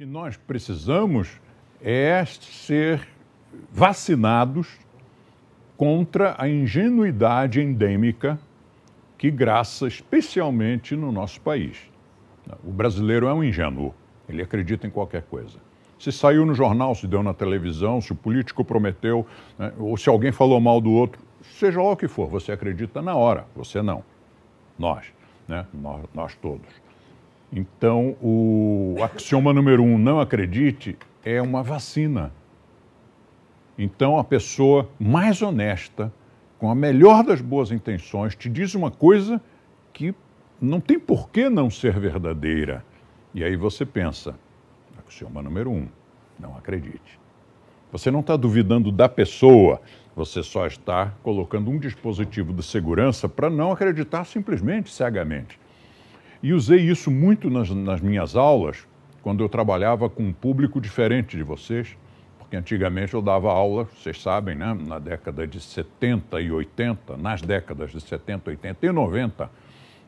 que nós precisamos é ser vacinados contra a ingenuidade endêmica que graça especialmente no nosso país. O brasileiro é um ingênuo, ele acredita em qualquer coisa. Se saiu no jornal, se deu na televisão, se o político prometeu, né, ou se alguém falou mal do outro, seja lá o que for, você acredita na hora, você não. Nós, né? nós, nós todos. Então, o axioma número um, não acredite, é uma vacina. Então, a pessoa mais honesta, com a melhor das boas intenções, te diz uma coisa que não tem por que não ser verdadeira. E aí você pensa, axioma número um, não acredite. Você não está duvidando da pessoa, você só está colocando um dispositivo de segurança para não acreditar simplesmente, cegamente. E usei isso muito nas, nas minhas aulas, quando eu trabalhava com um público diferente de vocês, porque antigamente eu dava aula, vocês sabem, né, na década de 70 e 80, nas décadas de 70, 80 e 90,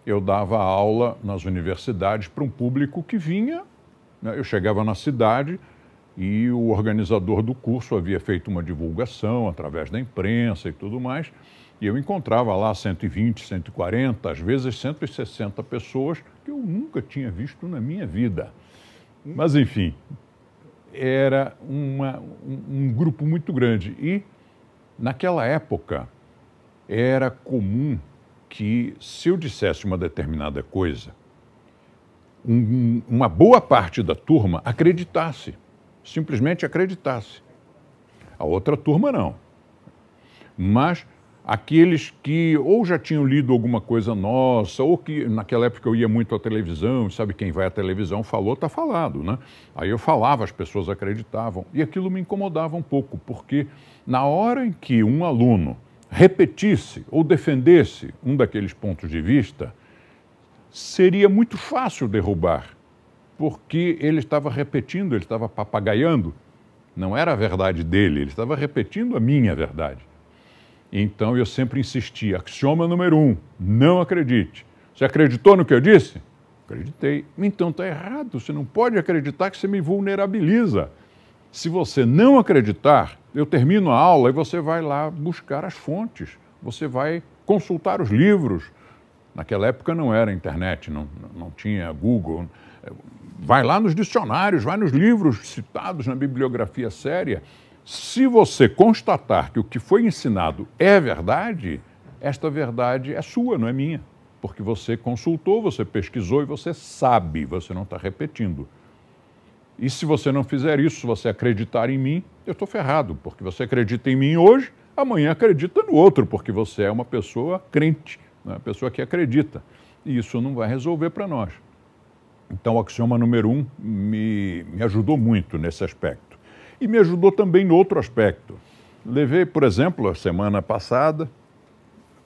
eu dava aula nas universidades para um público que vinha, né, eu chegava na cidade e o organizador do curso havia feito uma divulgação através da imprensa e tudo mais, e eu encontrava lá 120, 140, às vezes 160 pessoas que eu nunca tinha visto na minha vida. Mas, enfim, era uma, um, um grupo muito grande. E, naquela época, era comum que, se eu dissesse uma determinada coisa, um, uma boa parte da turma acreditasse, simplesmente acreditasse. A outra turma não. Mas aqueles que ou já tinham lido alguma coisa nossa, ou que naquela época eu ia muito à televisão, sabe quem vai à televisão falou, está falado, né? Aí eu falava, as pessoas acreditavam, e aquilo me incomodava um pouco, porque na hora em que um aluno repetisse ou defendesse um daqueles pontos de vista, seria muito fácil derrubar, porque ele estava repetindo, ele estava papagaiando, não era a verdade dele, ele estava repetindo a minha verdade. Então eu sempre insisti: axioma número um, não acredite. Você acreditou no que eu disse? Acreditei. Então está errado. Você não pode acreditar que você me vulnerabiliza. Se você não acreditar, eu termino a aula e você vai lá buscar as fontes. Você vai consultar os livros. Naquela época não era internet, não, não tinha Google. Vai lá nos dicionários, vai nos livros citados na bibliografia séria se você constatar que o que foi ensinado é verdade, esta verdade é sua, não é minha. Porque você consultou, você pesquisou e você sabe, você não está repetindo. E se você não fizer isso, se você acreditar em mim, eu estou ferrado, porque você acredita em mim hoje, amanhã acredita no outro, porque você é uma pessoa crente, né? uma pessoa que acredita. E isso não vai resolver para nós. Então, o axioma número um me, me ajudou muito nesse aspecto e me ajudou também no outro aspecto. Levei, por exemplo, a semana passada,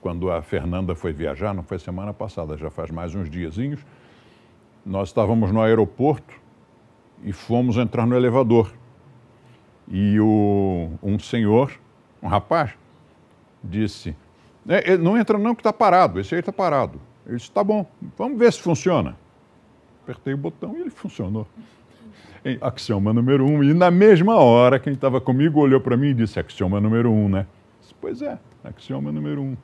quando a Fernanda foi viajar, não foi semana passada, já faz mais uns diazinhos, nós estávamos no aeroporto e fomos entrar no elevador. E o, um senhor, um rapaz, disse, é, não entra não que está parado, esse aí está parado. Ele disse, tá bom, vamos ver se funciona. Apertei o botão e ele funcionou axioma número um. E na mesma hora, quem estava comigo olhou para mim e disse: axioma número um, né? Disse, pois é, axioma número um.